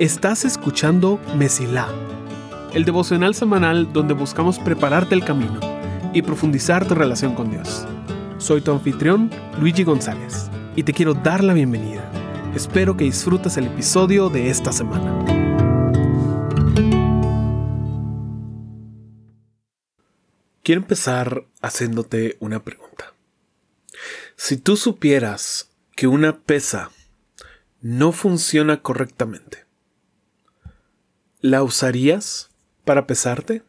Estás escuchando Mesilá, el devocional semanal donde buscamos prepararte el camino y profundizar tu relación con Dios. Soy tu anfitrión, Luigi González, y te quiero dar la bienvenida. Espero que disfrutes el episodio de esta semana. Quiero empezar haciéndote una pregunta. Si tú supieras que una pesa no funciona correctamente, ¿la usarías para pesarte?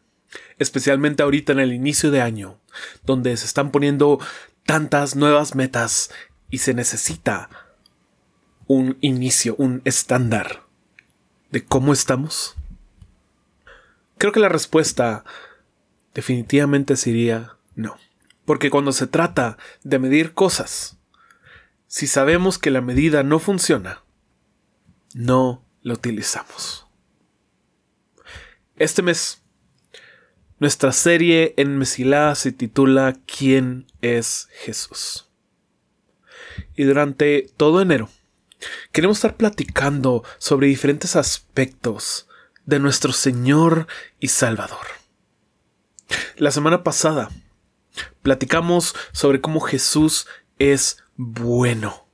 Especialmente ahorita en el inicio de año, donde se están poniendo tantas nuevas metas y se necesita un inicio, un estándar de cómo estamos. Creo que la respuesta definitivamente sería no. Porque cuando se trata de medir cosas, si sabemos que la medida no funciona, no la utilizamos. Este mes, nuestra serie en Mesilá se titula ¿Quién es Jesús? Y durante todo enero, queremos estar platicando sobre diferentes aspectos de nuestro Señor y Salvador. La semana pasada platicamos sobre cómo Jesús es bueno.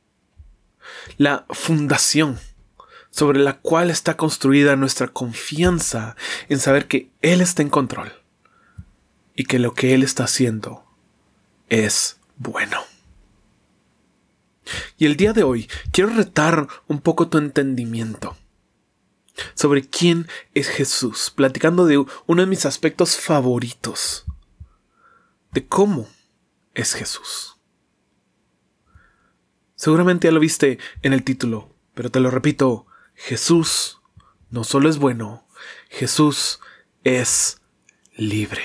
La fundación sobre la cual está construida nuestra confianza en saber que Él está en control y que lo que Él está haciendo es bueno. Y el día de hoy quiero retar un poco tu entendimiento sobre quién es Jesús, platicando de uno de mis aspectos favoritos, de cómo es Jesús. Seguramente ya lo viste en el título, pero te lo repito, Jesús no solo es bueno, Jesús es libre.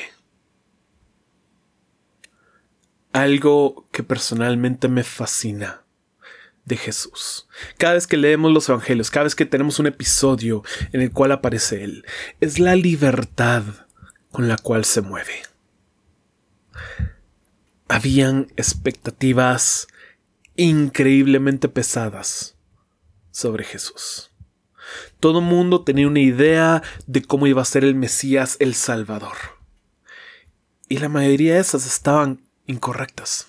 Algo que personalmente me fascina de Jesús. Cada vez que leemos los Evangelios, cada vez que tenemos un episodio en el cual aparece Él, es la libertad con la cual se mueve. Habían expectativas increíblemente pesadas sobre Jesús. Todo mundo tenía una idea de cómo iba a ser el Mesías, el Salvador. Y la mayoría de esas estaban incorrectas.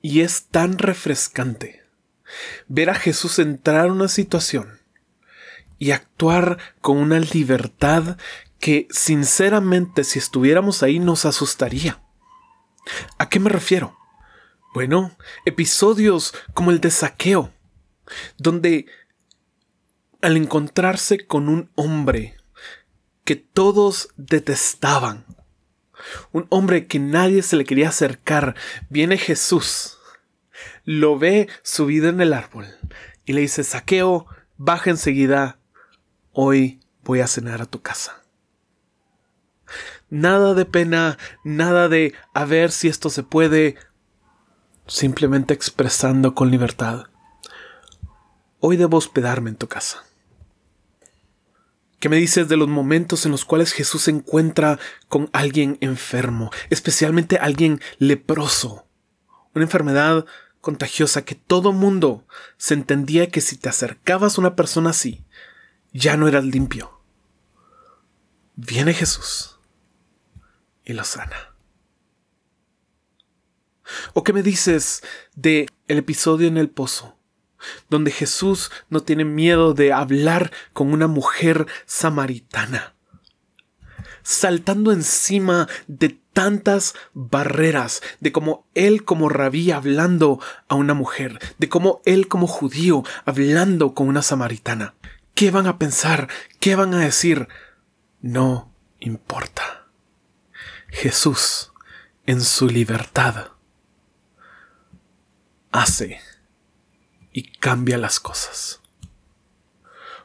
Y es tan refrescante ver a Jesús entrar en una situación y actuar con una libertad que sinceramente si estuviéramos ahí nos asustaría. ¿A qué me refiero? Bueno, episodios como el de saqueo, donde al encontrarse con un hombre que todos detestaban, un hombre que nadie se le quería acercar, viene Jesús, lo ve subido en el árbol y le dice, saqueo, baja enseguida, hoy voy a cenar a tu casa. Nada de pena, nada de a ver si esto se puede, simplemente expresando con libertad. Hoy debo hospedarme en tu casa. ¿Qué me dices de los momentos en los cuales Jesús se encuentra con alguien enfermo, especialmente alguien leproso? Una enfermedad contagiosa que todo mundo se entendía que si te acercabas a una persona así, ya no eras limpio. Viene Jesús y lo sana. ¿O qué me dices de el episodio en el pozo? donde Jesús no tiene miedo de hablar con una mujer samaritana, saltando encima de tantas barreras, de cómo él como rabí hablando a una mujer, de cómo él como judío hablando con una samaritana. ¿Qué van a pensar? ¿Qué van a decir? No importa. Jesús, en su libertad, hace y cambia las cosas.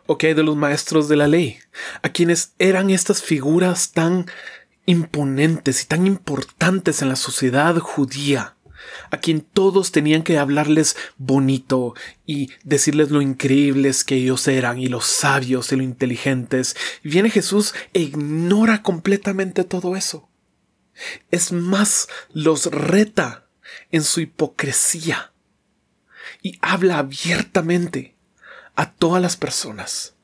¿O qué hay de los maestros de la ley? A quienes eran estas figuras tan imponentes y tan importantes en la sociedad judía, a quien todos tenían que hablarles bonito y decirles lo increíbles que ellos eran y los sabios y lo inteligentes. Y viene Jesús e ignora completamente todo eso. Es más, los reta en su hipocresía y habla abiertamente a todas las personas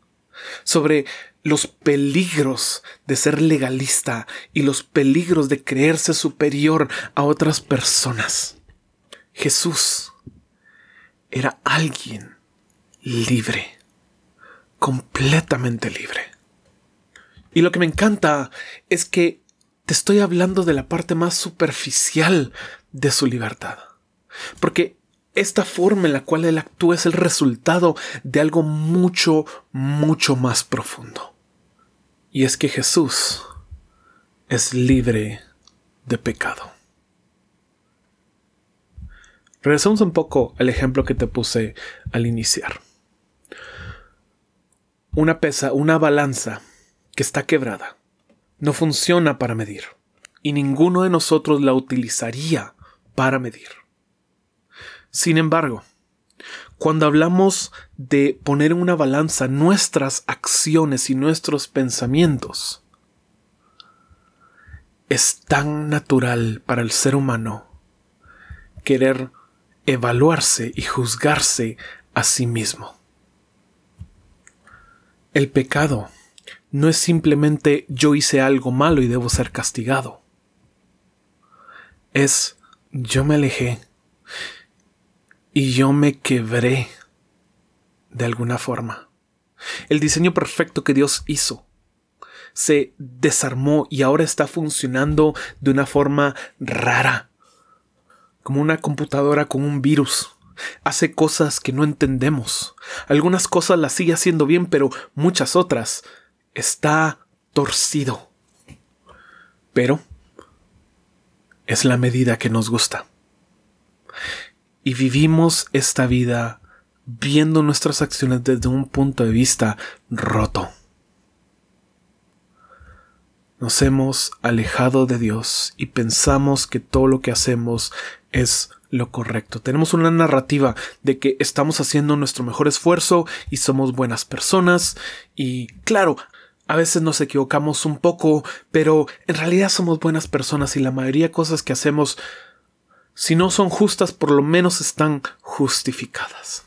sobre los peligros de ser legalista y los peligros de creerse superior a otras personas. Jesús era alguien libre, completamente libre. Y lo que me encanta es que te estoy hablando de la parte más superficial de su libertad. Porque esta forma en la cual él actúa es el resultado de algo mucho, mucho más profundo. Y es que Jesús es libre de pecado. Regresamos un poco al ejemplo que te puse al iniciar. Una pesa, una balanza que está quebrada, no funciona para medir, y ninguno de nosotros la utilizaría para medir. Sin embargo, cuando hablamos de poner en una balanza nuestras acciones y nuestros pensamientos, es tan natural para el ser humano querer evaluarse y juzgarse a sí mismo. El pecado no es simplemente yo hice algo malo y debo ser castigado. Es yo me alejé y yo me quebré de alguna forma. El diseño perfecto que Dios hizo se desarmó y ahora está funcionando de una forma rara, como una computadora con un virus. Hace cosas que no entendemos. Algunas cosas las sigue haciendo bien, pero muchas otras está torcido. Pero es la medida que nos gusta y vivimos esta vida viendo nuestras acciones desde un punto de vista roto. Nos hemos alejado de Dios y pensamos que todo lo que hacemos es lo correcto. Tenemos una narrativa de que estamos haciendo nuestro mejor esfuerzo y somos buenas personas y claro, a veces nos equivocamos un poco, pero en realidad somos buenas personas y la mayoría de cosas que hacemos si no son justas, por lo menos están justificadas.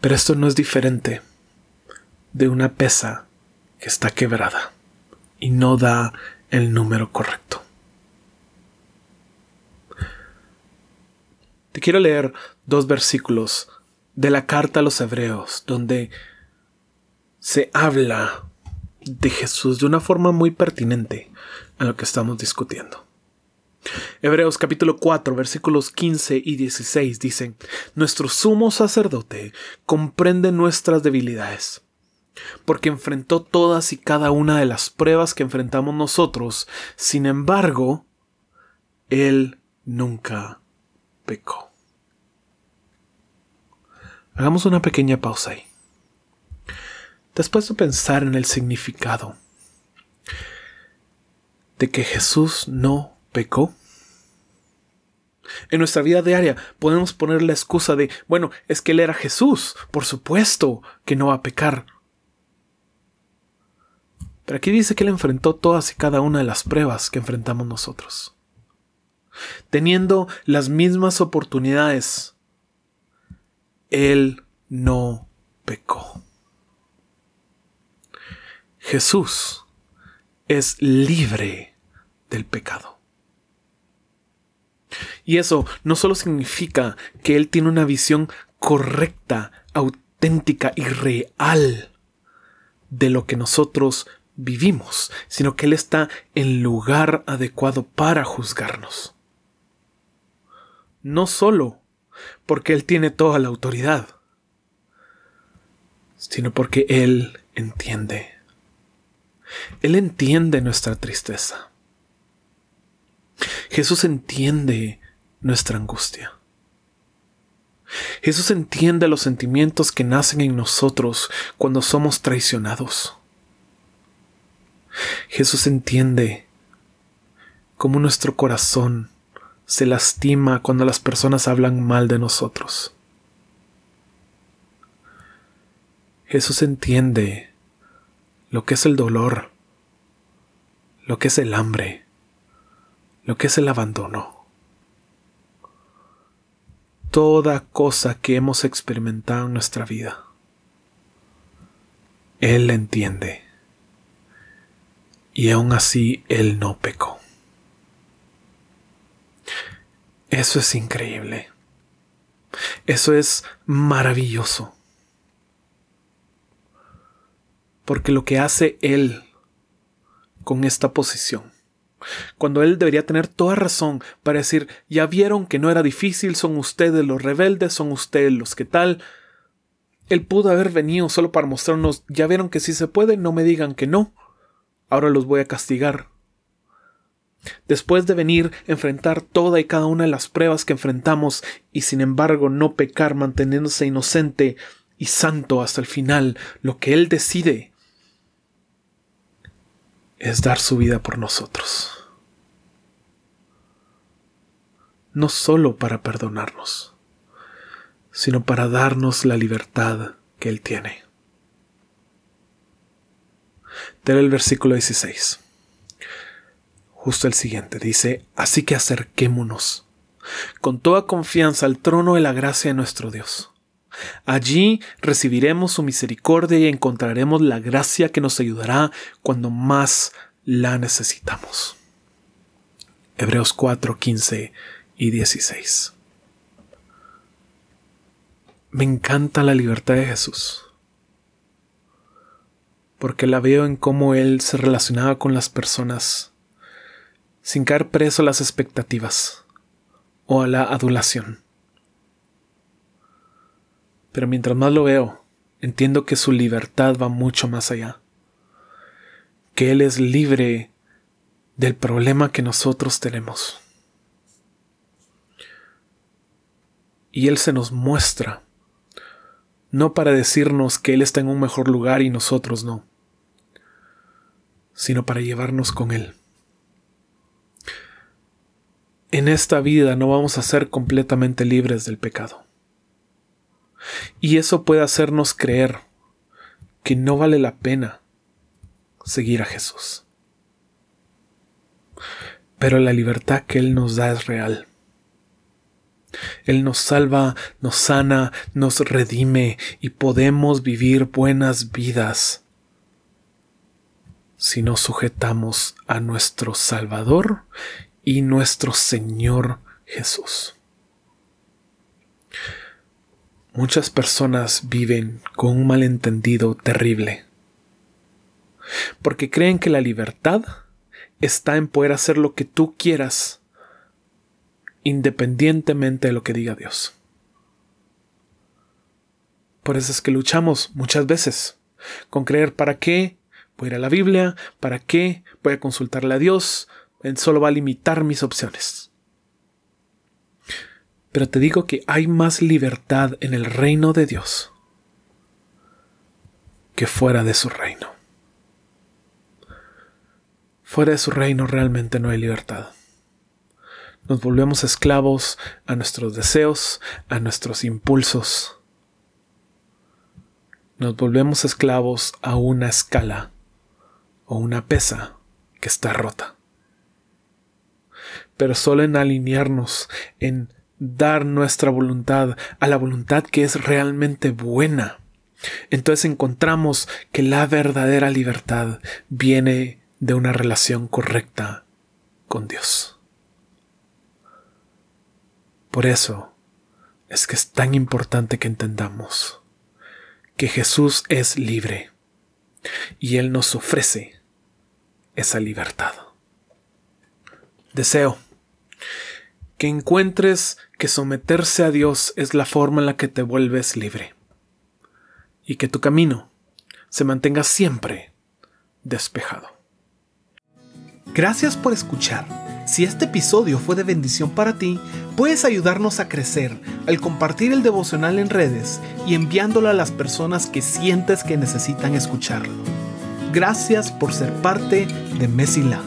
Pero esto no es diferente de una pesa que está quebrada y no da el número correcto. Te quiero leer dos versículos de la carta a los hebreos donde se habla de Jesús de una forma muy pertinente a lo que estamos discutiendo. Hebreos capítulo 4 versículos 15 y 16 dicen, Nuestro sumo sacerdote comprende nuestras debilidades, porque enfrentó todas y cada una de las pruebas que enfrentamos nosotros, sin embargo, Él nunca pecó. Hagamos una pequeña pausa ahí. Después de pensar en el significado de que Jesús no pecó? En nuestra vida diaria podemos poner la excusa de, bueno, es que Él era Jesús, por supuesto que no va a pecar. Pero aquí dice que Él enfrentó todas y cada una de las pruebas que enfrentamos nosotros. Teniendo las mismas oportunidades, Él no pecó. Jesús es libre del pecado. Y eso no solo significa que Él tiene una visión correcta, auténtica y real de lo que nosotros vivimos, sino que Él está en lugar adecuado para juzgarnos. No solo porque Él tiene toda la autoridad, sino porque Él entiende. Él entiende nuestra tristeza. Jesús entiende nuestra angustia. Jesús entiende los sentimientos que nacen en nosotros cuando somos traicionados. Jesús entiende cómo nuestro corazón se lastima cuando las personas hablan mal de nosotros. Jesús entiende lo que es el dolor, lo que es el hambre, lo que es el abandono. toda cosa que hemos experimentado en nuestra vida. Él entiende. Y aún así Él no pecó. Eso es increíble. Eso es maravilloso. Porque lo que hace Él con esta posición, cuando Él debería tener toda razón para decir, ya vieron que no era difícil, son ustedes los rebeldes, son ustedes los que tal, Él pudo haber venido solo para mostrarnos, ya vieron que sí se puede, no me digan que no, ahora los voy a castigar. Después de venir, enfrentar toda y cada una de las pruebas que enfrentamos y sin embargo no pecar manteniéndose inocente y santo hasta el final, lo que Él decide es dar su vida por nosotros. No solo para perdonarnos, sino para darnos la libertad que Él tiene. Te el versículo 16 justo el siguiente. Dice, así que acerquémonos con toda confianza al trono de la gracia de nuestro Dios. Allí recibiremos su misericordia y encontraremos la gracia que nos ayudará cuando más la necesitamos. Hebreos 4, 15 y 16. Me encanta la libertad de Jesús, porque la veo en cómo Él se relacionaba con las personas sin caer preso a las expectativas o a la adulación. Pero mientras más lo veo, entiendo que su libertad va mucho más allá, que Él es libre del problema que nosotros tenemos. Y Él se nos muestra, no para decirnos que Él está en un mejor lugar y nosotros no, sino para llevarnos con Él en esta vida no vamos a ser completamente libres del pecado. Y eso puede hacernos creer que no vale la pena seguir a Jesús. Pero la libertad que Él nos da es real. Él nos salva, nos sana, nos redime y podemos vivir buenas vidas si nos sujetamos a nuestro Salvador y nuestro Señor Jesús. Muchas personas viven con un malentendido terrible, porque creen que la libertad está en poder hacer lo que tú quieras, independientemente de lo que diga Dios. Por eso es que luchamos muchas veces con creer para qué voy a ir a la Biblia, para qué voy a consultarle a Dios, él solo va a limitar mis opciones. Pero te digo que hay más libertad en el reino de Dios que fuera de su reino. Fuera de su reino realmente no hay libertad. Nos volvemos esclavos a nuestros deseos, a nuestros impulsos. Nos volvemos esclavos a una escala o una pesa que está rota pero solo en alinearnos, en dar nuestra voluntad a la voluntad que es realmente buena. Entonces encontramos que la verdadera libertad viene de una relación correcta con Dios. Por eso es que es tan importante que entendamos que Jesús es libre y Él nos ofrece esa libertad. Deseo que encuentres que someterse a Dios es la forma en la que te vuelves libre y que tu camino se mantenga siempre despejado. Gracias por escuchar. Si este episodio fue de bendición para ti, puedes ayudarnos a crecer al compartir el devocional en redes y enviándolo a las personas que sientes que necesitan escucharlo. Gracias por ser parte de Mesila.